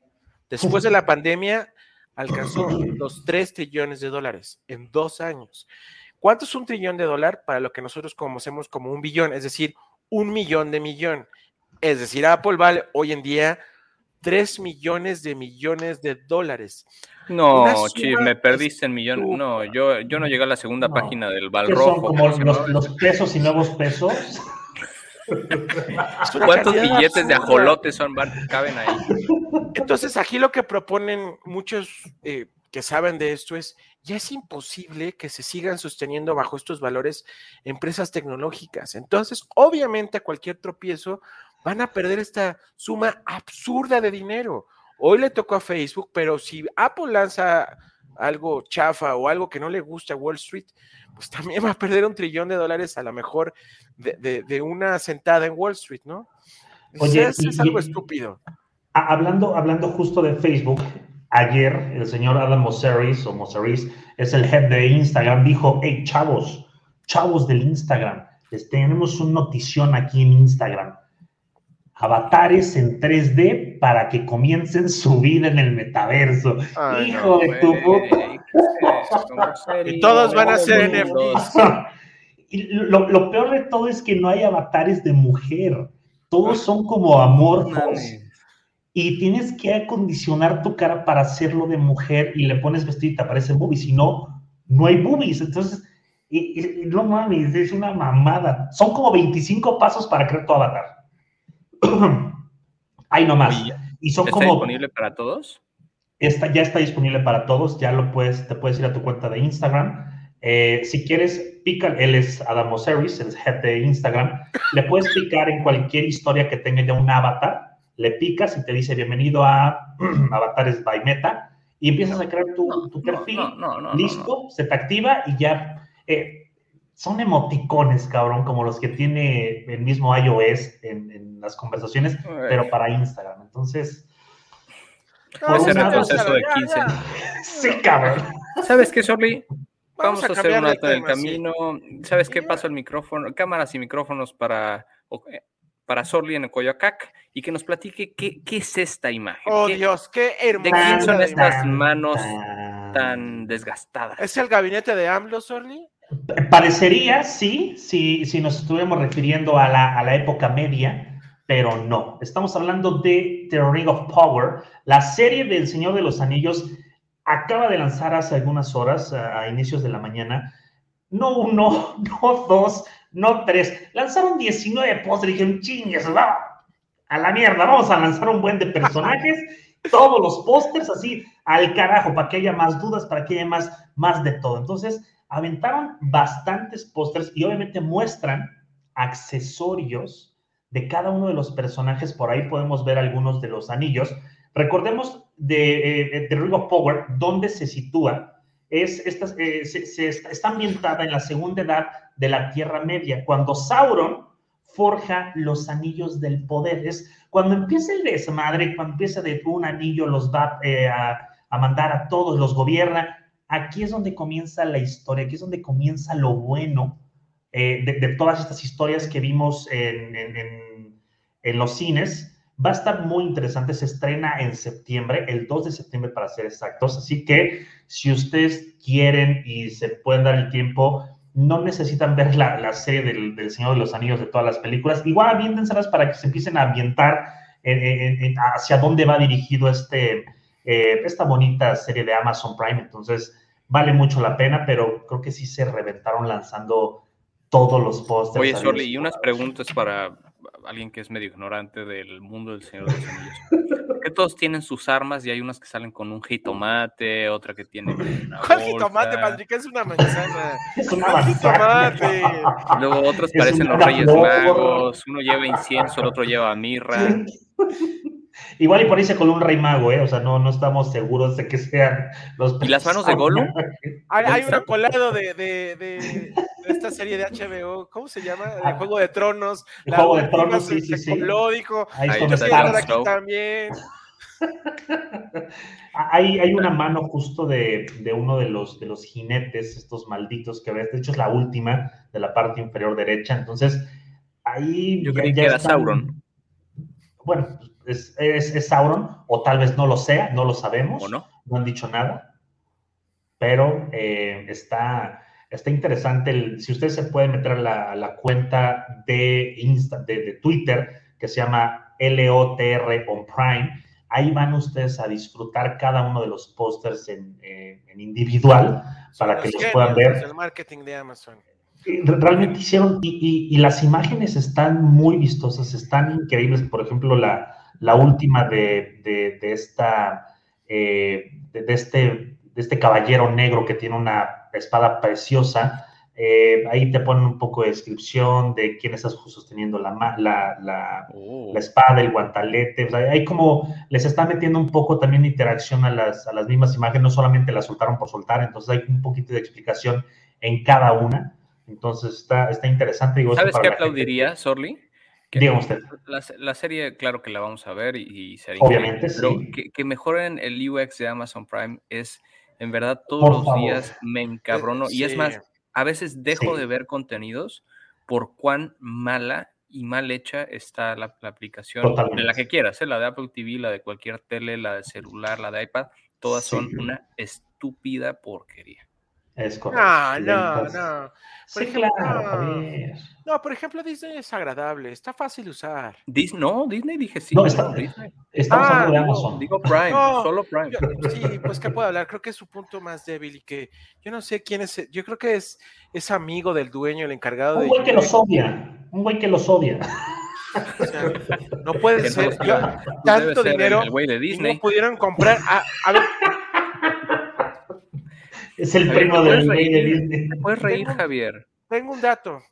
F: Después de la pandemia alcanzó los 3 trillones de dólares en dos años. ¿Cuánto es un trillón de dólar para lo que nosotros conocemos como un billón? Es decir, un millón de millón. Es decir, Apple vale hoy en día 3 millones de millones de dólares.
E: No, Chief, me perdiste en millón. No, yo, yo no llegué a la segunda página del Balrojo.
G: como los, los, pesos y nuevos pesos.
E: ¿Cuántos billetes de ajolotes son, caben ahí?
F: Entonces, aquí lo que proponen muchos eh, que saben de esto es, ya es imposible que se sigan sosteniendo bajo estos valores empresas tecnológicas. Entonces, obviamente, a cualquier tropiezo van a perder esta suma absurda de dinero. Hoy le tocó a Facebook, pero si Apple lanza algo chafa o algo que no le gusta a Wall Street, pues también va a perder un trillón de dólares a lo mejor de, una sentada en Wall Street, ¿no?
G: Oye,
F: es, algo estúpido.
G: Hablando, hablando justo de Facebook, ayer el señor Adam Moseris o Moseris es el head de Instagram, dijo, hey chavos, chavos del Instagram, les tenemos una notición aquí en Instagram. Avatares en 3D para que comiencen su vida en el metaverso. Hijo de tu
F: Y todos van a ser NFTs.
G: Y lo, lo, peor de todo es que no hay avatares de mujer. Todos son como amorfos y tienes que acondicionar tu cara para hacerlo de mujer y le pones vestido y te aparecen boobies, si no, no hay boobies. Entonces, y, no mames, es una mamada. Son como 25 pasos para crear tu avatar. Hay nomás. Y son
E: ¿Está disponible para todos?
G: Está, ya está disponible para todos, ya lo puedes, te puedes ir a tu cuenta de Instagram. Eh, si quieres, pica, él es Adam Series, el head de Instagram. Le puedes picar en cualquier historia que tenga ya un avatar le picas y te dice bienvenido a Avatares by Meta y empiezas a crear tu, tu perfil. listo, se te activa y ya. Eh, son emoticones, cabrón, como los que tiene el mismo iOS en, las conversaciones, pero para Instagram. Entonces.
E: Ese retroceso de 15.
G: sí, cabrón.
E: ¿Sabes qué, Sorly? Vamos, a, hacer un alto del camino. ¿Sabes qué? Paso el micrófono, cámaras y micrófonos para para Sorli en Coyoacac y que nos platique qué, qué es esta imagen.
F: Oh, Dios, qué hermosa.
E: ¿De quién son estas manos tan desgastadas?
F: ¿Es el gabinete de AMLO, Sorli?
G: Parecería, sí, si, si nos estuviéramos refiriendo a la, a la época media, pero no. Estamos hablando de The Ring of Power, la serie del Señor de los Anillos. Acaba de lanzar hace algunas horas, a inicios de la mañana, no uno, no dos, no tres. Lanzaron 19 pósters y dijeron, chingues, va a la mierda, vamos a lanzar un buen de personajes, todos los pósters así al carajo, para que haya más dudas, para que haya más, más de todo. Entonces, aventaron bastantes pósters y obviamente muestran accesorios de cada uno de los personajes. Por ahí podemos ver algunos de los anillos. Recordemos de, eh, de Ring of Power, dónde se sitúa es, esta, eh, se, está ambientada en la segunda edad de la Tierra Media, cuando Sauron forja los anillos del poder. Es cuando empieza el desmadre, cuando empieza de un anillo los va eh, a, mandar a todos, los gobierna. Aquí es donde comienza la historia, aquí es donde comienza lo bueno eh, de, todas estas historias que vimos en, los cines. Va a estar muy interesante, se estrena en septiembre, el 2 de septiembre para ser exactos, así que si ustedes quieren y se pueden dar el tiempo, no necesitan ver la, serie del, Señor de los Anillos de todas las películas, igual aviéntenselas para que se empiecen a ambientar hacia dónde va dirigido este, eh, esta bonita serie de Amazon Prime, entonces vale mucho la pena, pero creo que sí se reventaron lanzando todos los pósters.
E: Oye, Sorli, y unas preguntas para, alguien que es medio ignorante del mundo del Señor de los Anillos. que todos tienen sus armas y hay unas que salen con un jitomate, otra que tiene.
F: ¿Cuál jitomate, Madrid? es una manzana? Es una jitomate?
E: Luego otros parecen los Reyes Magos, uno lleva incienso, el otro lleva mirra.
G: Igual y por ahí se coló un rey mago, ¿eh? O sea, no, no estamos seguros de que sean los.
E: ¿Y las manos de Gollum?
F: Hay, hay un colado de, de, de, esta serie de HBO, ¿cómo se llama? El
G: Ah.
F: Juego de Tronos.
G: El
F: la
G: Juego de Tronos, sí,
F: se-
G: sí, sí.
F: coló, dijo,
G: Ahí
E: Ahí
G: con
F: "Yo
E: está
F: aquí también.
G: Hay, hay una mano justo de, de uno de los, de los jinetes, estos malditos que ves. De hecho, es la última de la parte inferior derecha. Entonces, ahí.
E: Yo
G: ya-
E: creí
G: ya
E: que era
G: están-
E: Sauron.
G: Bueno, es, es- es Sauron, o tal vez no lo sea, no lo sabemos.
E: ¿O no?
G: no han dicho nada, pero eh, está, está interesante. El, si ustedes se pueden meter a la, la cuenta de, Insta, de, de Twitter, que se llama LOTR on Prime, ahí van ustedes a disfrutar cada uno de los pósters en, eh, en individual
F: Son
G: para que los puedan ver.
F: del marketing de Amazon.
G: Realmente hicieron, y, y- y las imágenes están muy vistosas, están increíbles. Por ejemplo, la, la última de, de- de esta, eh, de, de este, de este caballero negro que tiene una espada preciosa. eh, ahí te ponen un poco de descripción de quién está sosteniendo la, la, la,
E: Oh.
G: la espada, el guantalete. O sea, hay como les está metiendo un poco también interacción a las, a las mismas imágenes, no solamente las soltaron por soltar, entonces hay un poquito de explicación en cada una. Entonces está, está interesante. Digo,
E: ¿Sabes qué
G: la gente-
E: aplaudiría? Que
G: Dígame usted.
E: La, la serie, claro que la vamos a ver y, y será
G: Obviamente,
E: increíble,
G: sí.
E: pero que, que mejoren el UX de Amazon Prime es, en verdad, todos
G: Por
E: los
G: favor.
E: días me encabrono. Y es más, a veces dejo
G: Sí.
E: de ver contenidos por cuán mala y mal hecha está la, la aplicación de la
G: Totalmente.
E: que quieras, ¿eh? la de Apple TV, la de cualquier tele, la de celular, la de iPad, todas
G: Sí.
E: son una estúpida porquería.
G: Es correcto.
F: No, no,
G: Lentas.
F: no. Por
G: Sí,
F: ejemplo,
G: claro,
F: no. por ejemplo, Disney es agradable, está fácil de usar.
E: Disney, no, Disney dije sí.
G: No,
E: no,
G: está-
E: Disney.
G: Estamos
F: Ah,
G: hablando de
E: Digo-
G: Amazon.
E: Digo Prime,
F: No,
E: solo Prime.
F: Yo- sí, pues que puedo hablar, creo que es su punto más débil y que yo no sé quién es, yo creo que es, es amigo del dueño, el encargado
G: un
F: de...
G: güey que los odia. Un güey que los odia.
F: o sea, no puede
E: no
F: ser, yo- tanto dinero
E: el güey de
F: y
E: Disney.
F: no pudieron comprar, a, a ver,
G: Es el primo
E: ¿te puedes
G: del güey de? Disney.
E: Te puedes reír,
F: Tengo-
E: Javier.
F: tengo un dato.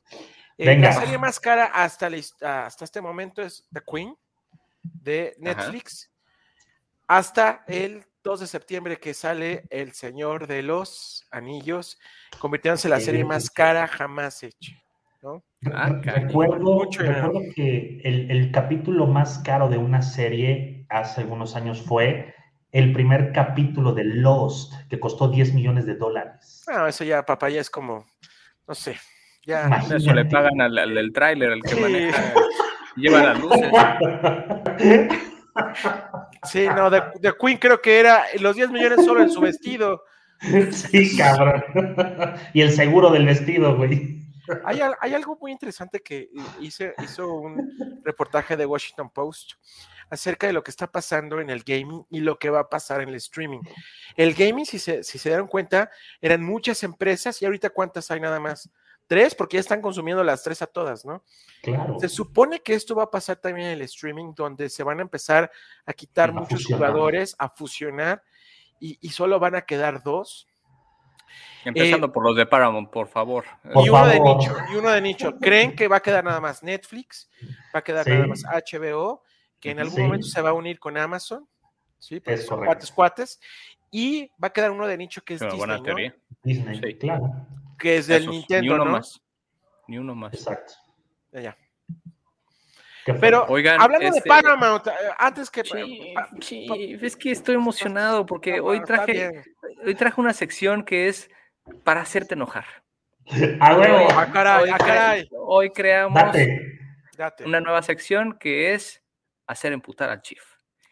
F: Eh,
G: Venga.
F: La serie más cara hasta, la his- hasta este momento es The Queen de Netflix. Hasta el 2 de septiembre que sale El Señor de los Anillos, convirtiéndose en la serie más cara jamás hecha. ¿no?
E: Ah.
G: Recuerdo,
F: Mucho
G: recuerdo que el, el capítulo más caro de una serie hace algunos años fue el primer capítulo de Lost, que costó 10 millones de dólares.
F: Bueno, eso ya, papá, ya es como, no sé, ya.
G: Imagínate.
E: Eso le pagan al, al del tráiler, el que
F: Sí.
E: maneja, lleva las luces.
F: Sí, no, de, de Queen creo que era los 10 millones solo en su vestido.
G: Sí, cabrón. Y el seguro del vestido, güey.
F: Hay, al- hay algo muy interesante que hice, hizo un reportaje de Washington Post acerca de lo que está pasando en el gaming y lo que va a pasar en el streaming. El gaming, si se, si se dieron cuenta, eran muchas empresas y ahorita cuántas hay nada más. Tres, porque ya están consumiendo las tres a todas, ¿no?
G: Claro.
F: Se supone que esto va a pasar también en el streaming, donde se van a empezar a quitar
G: A
F: muchos
G: fusionar.
F: jugadores, a fusionar, y, y solo van a quedar dos.
E: Empezando por los de Paramount, por favor.
G: Por
F: y uno de nicho, y uno de nicho. ¿Creen que va a quedar nada más Netflix? ¿Va a quedar
G: Sí.
F: nada más HBO? Que en algún
G: Sí.
F: momento se va a unir con Amazon. Sí, porque
G: Es
F: son
G: correcto.
F: cuates, cuates. Y va a quedar uno de nicho que es Disney,
E: buena
F: ¿no?
E: teoría.
G: Disney,
E: Sí.
G: claro.
F: Que es del
E: Esos,
F: Nintendo,
E: Ni uno
F: ¿no?
E: más. Ni uno más.
G: Exacto.
F: Ya, ya. Pero
E: Oigan,
F: hablando
E: este-
F: de Paramount, eh, antes que...
E: Sí,
F: pa-
E: sí, es que estoy emocionado porque
F: no,
E: hoy traje, hoy traje una sección que es para hacerte enojar.
F: Ah, caray,
E: Hoy
F: ah, caray.
E: Hoy creamos
G: Date.
F: Date.
E: una nueva sección que es hacer emputar al Chief.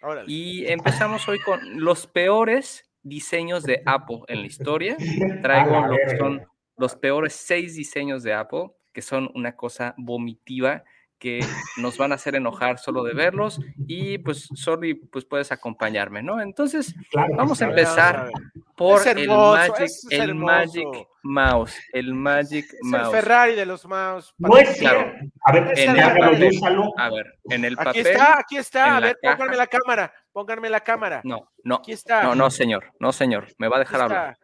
F: Órale.
E: Y empezamos hoy con los peores diseños de Apple en la historia. Traigo lo que son los peores seis diseños de Apple, que son una cosa vomitiva que nos van a hacer enojar solo de verlos y pues sorry, pues puedes acompañarme, ¿no? Entonces,
G: Claro,
E: vamos a empezar por el Magic,
F: es
E: el. Magic Mouse, el Magic
F: Es el
E: Mouse.
F: Ferrari de los mouse.
G: No es cierto. A ver,
E: En
F: el papel.
G: úsalo.
E: A ver, en el
F: Aquí
E: papel.
F: está, aquí está. A
E: la
F: ver,
E: caja.
F: pónganme la cámara. Pónganme la cámara.
E: No, no,
F: Aquí está.
E: no, no, señor, no, señor, me va a
F: Aquí
E: dejar hablar.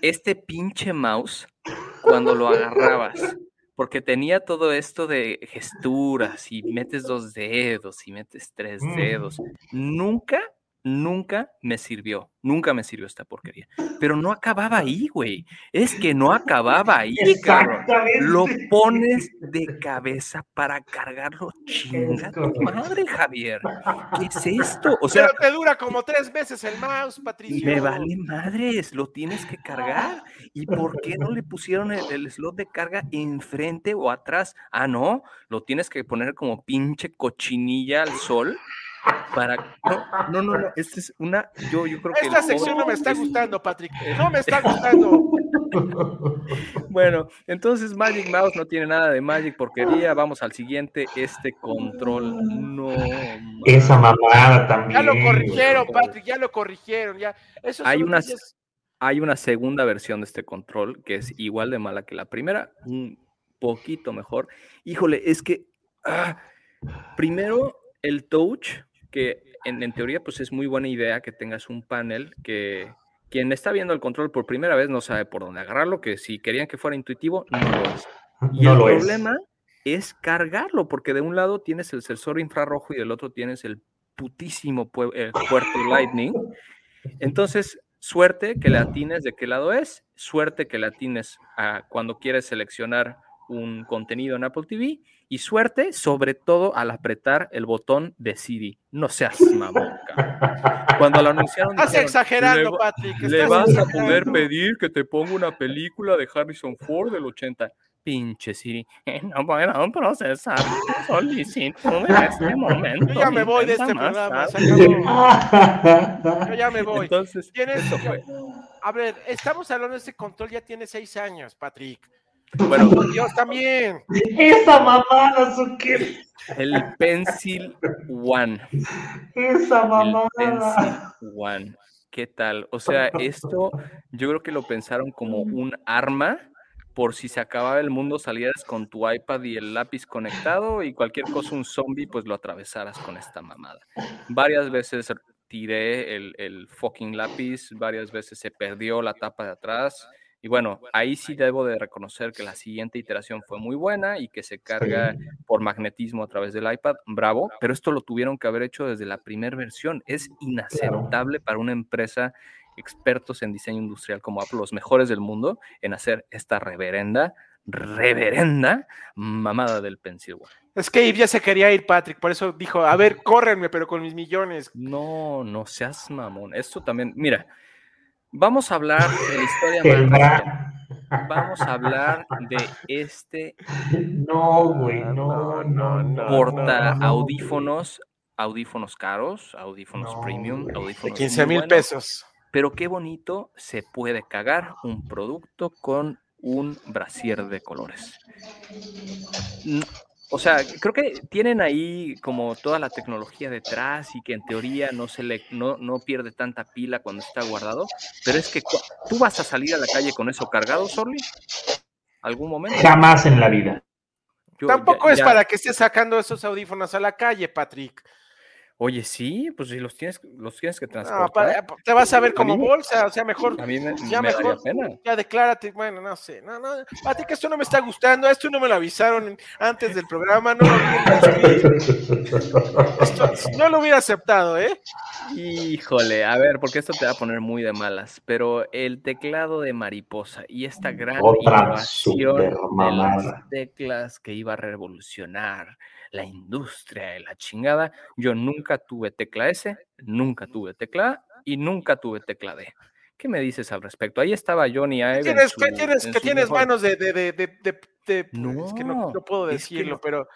E: Este pinche mouse, cuando lo agarrabas porque tenía todo esto de gesturas y metes dos dedos y metes tres
G: Mm.
E: dedos. Nunca, nunca me sirvió, nunca me sirvió esta porquería. Pero no acababa ahí, güey. Es que no acababa ahí, cabrón. Lo pones de cabeza para cargarlo. Chinga tu madre, Javier. ¿Qué es esto? O sea,
F: Pero te dura como tres veces el mouse, Patricio.
E: me vale madres, lo tienes que cargar. ¿Y por qué no le pusieron el, el slot de carga enfrente o atrás? Ah, no, lo tienes que poner como pinche cochinilla al sol. Para. No, no, no, no. Esta es una. Yo, yo creo que. el
F: Esta sección no me está
E: es-
F: gustando, Patrick. No me está gustando.
E: Bueno, entonces Magic Mouse no tiene nada de Magic porquería. Vamos al siguiente. Este control no.
G: Esa mamada también.
F: Ya lo corrigieron, Patrick, ya lo corrigieron. Ya. Eso
E: Hay
F: noticias-
E: Hay una segunda versión de este control que es igual de mala que la primera, un poquito mejor. Híjole, es que ah, primero el touch, que en, en teoría pues es muy buena idea que tengas un panel que quien está viendo el control por primera vez no sabe por dónde agarrarlo, que si querían que fuera intuitivo, no lo es. Y
G: No
E: el
G: lo
E: problema es. cargarlo, porque de un lado tienes el sensor infrarrojo y del otro tienes el putísimo pue- eh, puerto Lightning. Entonces, suerte que le atines de qué lado es, suerte que le atines a cuando quieres seleccionar un contenido en Apple TV y suerte, sobre todo, al apretar el botón de Siri. No seas mamón. Cuando lo anunciaron,
F: Estás
E: dijeron,
F: exagerando,
E: "Le
F: Patrick.
E: le
F: estás
E: vas a
F: exagerando.
E: poder pedir que te ponga una película de Harrison Ford del 80. Pinche Siri, "Eh, no puedo procesar tu solicitud en este momento.
F: Yo ya me voy de este
E: más
F: programa. Se
E: tarde".
F: acabó. Yo ya me voy.
E: Entonces,
F: Tienes-
E: eso fue.
F: A ver, estamos hablando de este control, ya tiene seis años, Patrick.
E: Bueno,
F: Dios también.
G: Esa mamada, Zucker.
E: el Pencil One.
G: Esa
E: El
G: mamada.
E: Pencil One. ¿Qué tal? O sea, esto yo creo que lo pensaron como un arma por si se acababa el mundo, salieras con tu iPad y el lápiz conectado y cualquier cosa, un zombie, pues lo atravesaras con esta mamada. Varias veces tiré el, el fucking lápiz, varias veces se perdió la tapa de atrás. Y bueno, ahí sí debo de reconocer que la siguiente iteración fue muy buena y que se carga por magnetismo a través del iPad, bravo, pero esto lo tuvieron que haber hecho desde la primera versión. Es inaceptable para una empresa expertos en diseño industrial como Apple, los mejores del mundo, en hacer esta reverenda, reverenda mamada del Pencil One.
F: Es que Yves ya se quería ir, Patrick, por eso dijo, a ver, córrenme, pero con mis millones.
E: No, no seas mamón. Esto también, mira, vamos a hablar de la historia
G: El
E: más
G: bra-
E: reciente. Vamos a hablar de este
G: No, güey, no,
F: No,
G: no,
F: no,
E: porta
G: no, no.
E: audífonos, audífonos caros, audífonos
G: No,
E: premium,
G: güey.
F: De
E: audífonos
F: 15
E: muy
F: mil
E: buenos.
F: pesos.
E: Pero qué bonito se puede cagar un producto con un brasier de colores. O sea, creo que tienen ahí como toda la tecnología detrás y que en teoría no se le no, no pierde tanta pila cuando está guardado. Pero es que tú vas a salir a la calle con eso cargado, Sorly. ¿Algún momento?
G: Jamás en la vida.
E: Yo
F: Tampoco
E: ya-
F: es
E: ya-
F: para que estés sacando esos audífonos a la calle, Patrick.
E: Oye, sí, pues si los tienes, los tienes que
F: No,
E: transportar.
F: te vas a ver
E: A
F: como
E: mí
F: bolsa, o sea, mejor,
E: a mí me,
F: ya
E: me daría
F: mejor,
E: pena.
F: ya declárate, bueno, no sé, no, no, Patrick, esto no me está gustando, esto no me lo avisaron antes del programa, no lo hubiera, esto- no lo hubiera aceptado, ¿eh?
E: Híjole, a ver, porque esto te va a poner muy de malas, pero el teclado de mariposa y esta gran
G: Otra
E: innovación de las teclas que iba a revolucionar la industria de la chingada, yo nunca tuve tecla S, nunca tuve tecla A y nunca tuve tecla D. ¿Qué me dices al respecto? Ahí estaba Johnny Ive. en
F: Tienes,
E: su-
F: que tienes,
E: en
F: que tienes
E: mejor-
F: manos de, de, de, de, de- de- es que no,
E: No,
F: no puedo
E: es que
F: decirlo,
E: no.
F: pero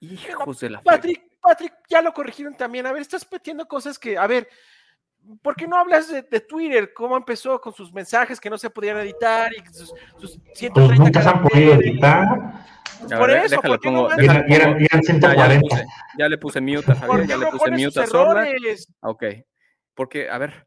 E: Hijos de la.
F: Patrick, Patrick, ya lo corrigieron también. A ver, estás metiendo cosas que, a ver, ¿por qué no hablas de, de Twitter? ¿Cómo empezó con sus mensajes que no se podían editar y sus, sus 130
G: Pues nunca se han podido editar.
F: Pues por
E: ver,
F: eso,
E: déjalo
F: ¿por qué no
E: pongo-
G: Y
E: déjalo
G: eran, y eran-
E: pongo-
G: y eran
E: Ya, ya le
G: 140.
E: puse, ya le puse mute a
F: ¿Por
E: Javier, ya le
F: no
E: puse mute a Sorla.
F: errores?
E: Ok, porque, a ver,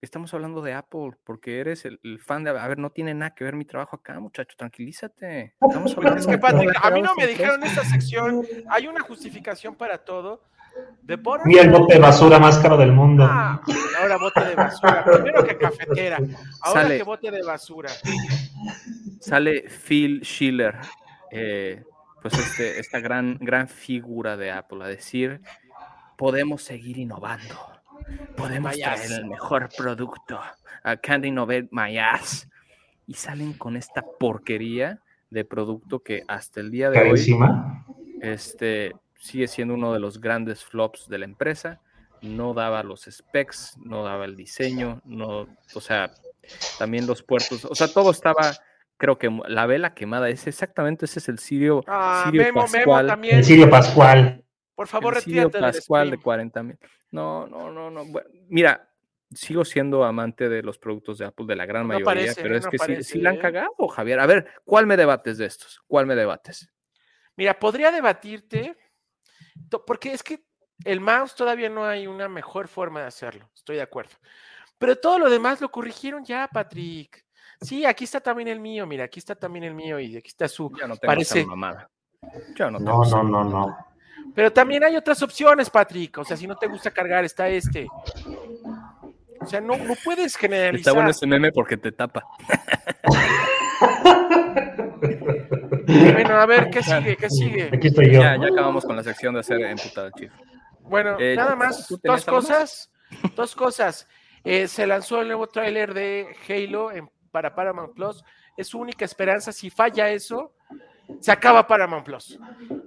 E: estamos hablando de Apple, porque eres el, el fan de... A ver, no tiene nada que ver mi trabajo acá, muchacho, tranquilízate. Estamos hablando
F: es que,
E: de
F: Patrick, a mí no me dijeron esta sección, hay una justificación para todo. Butterfield.
G: Mira el bote de basura más caro del mundo.
F: Ah, ahora bote de basura. Primero que cafetera. Ahora
E: Sale.
F: que bote de basura.
E: Sale Phil Schiller, eh, pues este, esta gran, gran figura de Apple, a decir, podemos seguir innovando, podemos
F: My
E: traer
F: ass.
E: el mejor producto, I can't innovate my ass. Y salen con esta porquería de producto que hasta el día de hoy este, sigue siendo uno de los grandes flops de la empresa. No daba los specs, no daba el diseño, no, o sea, también los puertos, o sea, todo estaba, creo que la vela quemada, es exactamente, ese es el Sirio,
F: Ah,
E: Sirio
F: Memo, Memo
E: Pascual,
F: también.
G: El Sirio Pascual.
F: Por favor,
E: el Sirio Pascual de
F: stream.
E: 40 mil. No, no, no, no. bueno, mira, sigo siendo amante de los productos de Apple, de la gran
F: No
E: mayoría,
F: parece,
E: pero es
F: no
E: que sí,
F: parece,
E: sí la han
F: ¿eh?
E: cagado, Javier. A ver, ¿cuál me debates de estos? ¿Cuál me debates?
F: Mira, podría debatirte, porque es que el mouse todavía no hay una mejor forma de hacerlo, estoy de acuerdo. Pero todo lo demás lo corrigieron ya, Patrick. Sí, aquí está también el mío, mira, aquí está también el mío y aquí está su...
E: Yo no tengo
F: Parece-
E: esa mamada. Yo no tengo
G: No,
E: esa
G: no, no, no.
F: Pero también hay otras opciones, Patrick. O sea, si no te gusta cargar, está este. O sea, no, no puedes
E: Está
F: generalizar.
E: bueno ese meme porque te tapa.
F: Bueno, a ver, ¿qué sigue? ¿Qué sigue?
G: Aquí estoy yo.
E: Ya, ya acabamos con la sección de hacer emputado chief.
F: Bueno,
E: Eh,
F: nada más,
E: ¿tú tenías
F: dos cosas. Dos cosas. Eh, se lanzó el nuevo tráiler de Halo en- para Paramount Plus. Es su única esperanza. Si falla eso, se acaba Paramount Plus.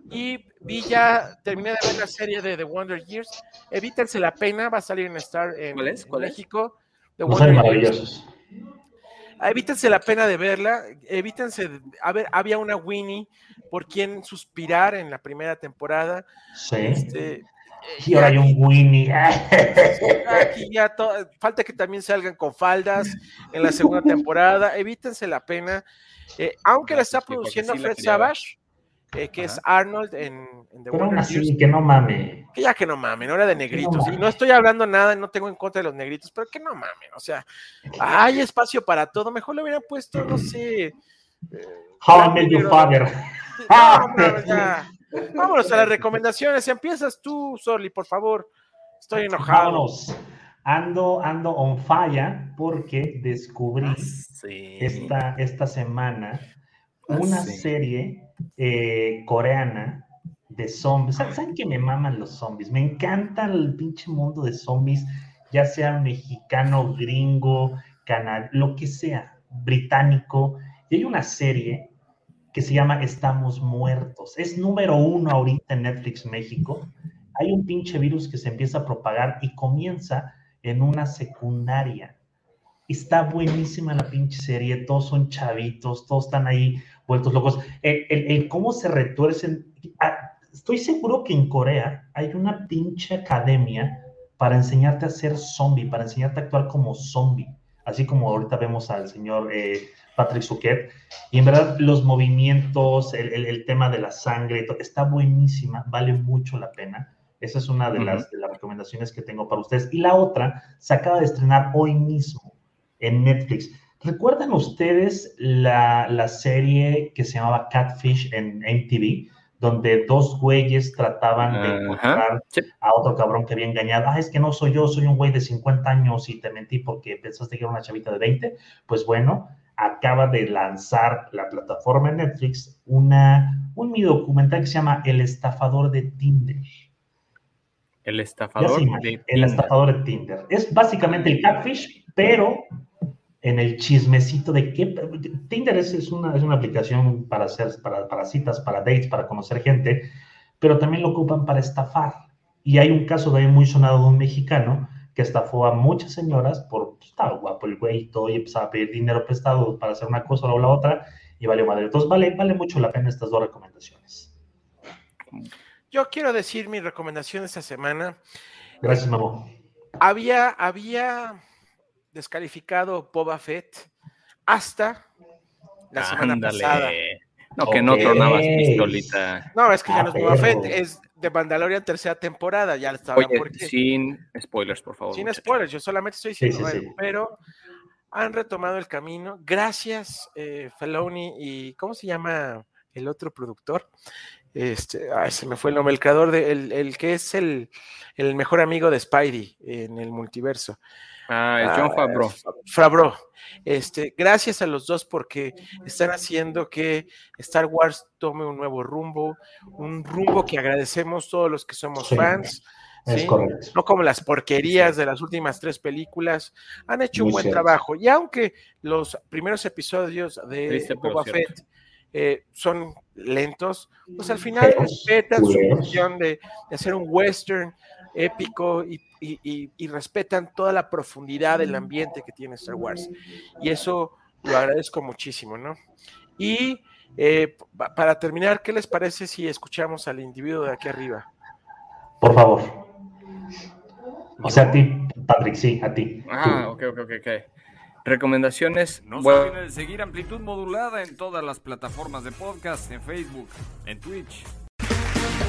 F: Y vi ya, terminé de ver la serie de The Wonder Years. Evítense la pena, va a salir en Star en,
E: ¿Cuál es?
F: en
E: ¿Cuál es?
F: México. The
G: No saben
F: Wonder Years.
G: maravillosos.
F: Ah, Evítense la pena de verla, evítense, de- a ver, había una Winnie por quien suspirar en la primera temporada.
G: Sí.
F: Este,
G: Y ahora hay un Winnie.
F: aquí ya falta que también salgan con faldas en la segunda temporada, evítense la pena. Eh, aunque la está
E: sí,
F: produciendo
E: sí
F: Fred. Savage, eh, que es. Arnold en, en The
G: Pero aún así, que no mame.
F: Que ya que no mamen, hora de negritos. Y no estoy hablando nada, no tengo en contra de los negritos, pero que no mamen. O sea, hay espacio para todo. Mejor le hubieran puesto, no sé. eh,
G: How I Met Your Father.
F: No, ya. Vámonos a las recomendaciones. Empiezas tú, Sorli, por favor. Estoy enojado.
G: Vámonos. Ando, ando on fire porque descubrí
E: Ah, Sí.
G: esta, esta semana
E: Ah,
G: una
E: sí.
G: serie eh, coreana de zombies. ¿Saben, saben que me maman los zombies? Me encanta el pinche mundo de zombies, ya sea mexicano, gringo, canal, lo que sea, británico. Y hay una serie que se llama Estamos Muertos. Es número uno ahorita en Netflix México. Hay un pinche virus que se empieza a propagar y comienza en una secundaria. Está buenísima la pinche serie, todos son chavitos, todos están ahí vueltos locos. El, el- el cómo se retuercen. ah, Estoy seguro que en Corea hay una pinche academia para enseñarte a ser zombie, para enseñarte a actuar como zombie, así como ahorita vemos al señor eh, Patrick Suquet. Y en verdad los movimientos, el, el- el tema de la sangre, está buenísima, vale mucho la pena. Esa es una de, las, de las recomendaciones que tengo para ustedes. Y la otra se acaba de estrenar hoy mismo en Netflix. ¿Recuerdan ustedes la, la serie que se llamaba Catfish en MTV? Donde dos güeyes trataban de encontrar
E: sí.
G: a otro cabrón que había engañado. Ah, es que no soy yo, soy un güey de 50 años y te mentí porque pensaste que era una chavita de 20. Pues bueno, acaba de lanzar la plataforma Netflix una, un mini documental que se llama El estafador de Tinder.
E: El estafador de
G: el
E: Tinder.
G: estafador de Tinder. Es básicamente el catfish, pero en el chismecito de que Tinder es, una, es una aplicación para hacer para, para citas, para dates, para conocer gente, pero también lo ocupan para estafar. Y hay un caso de ahí muy sonado de un mexicano que estafó a muchas señoras por pues, estaba guapo el güey y todo, y empezaba a pedir dinero prestado para hacer una cosa o la otra, y vale madre. Entonces vale, vale mucho la pena estas dos recomendaciones.
F: Yo quiero decir mi recomendación esta semana.
G: Gracias, mamá.
F: Había, había descalificado Boba Fett hasta la semana
E: Ándale.
F: pasada.
E: No, que no tronabas pistolita.
F: No, es que ya
G: Ah,
F: no es Boba Fett, es de Mandalorian tercera temporada, ya sabrán
E: Oye,
F: por qué.
E: sin spoilers, por favor.
F: Sin
E: muchachos.
F: spoilers, yo solamente estoy diciendo
G: sí,
F: pero han retomado el camino. Gracias, eh, Feloni y ¿cómo se llama el otro productor? Este, ay, se me fue el nombre, el creador de, el, el que es el, el mejor amigo de Spidey en el multiverso.
E: Ah, es John Favreau.
F: Favreau. Este, gracias a los dos porque están haciendo que Star Wars tome un nuevo rumbo, un rumbo que agradecemos todos los que somos
G: Sí,
F: fans.
G: Es
F: ¿sí?
G: correcto.
F: No como las porquerías de las últimas tres películas. Han hecho un
G: Muy
F: buen
G: cierto.
F: trabajo. Y aunque los primeros episodios de
E: Triste,
F: Boba. Fett eh, son lentos, pues al final respetan su función de, de hacer un western épico y, y- y- y respetan toda la profundidad del ambiente que tiene Star Wars. Y eso lo agradezco muchísimo, ¿no? Y eh, pa- para terminar, ¿qué les parece si escuchamos al individuo de aquí arriba?
G: Por favor. O sea, a ti, Patrick, sí, a ti.
E: Ah, ok, ok, ok. Recomendaciones.
H: No se
E: bueno,
H: olviden de seguir Amplitud Modulada en todas las plataformas de podcast, en Facebook, en Twitch.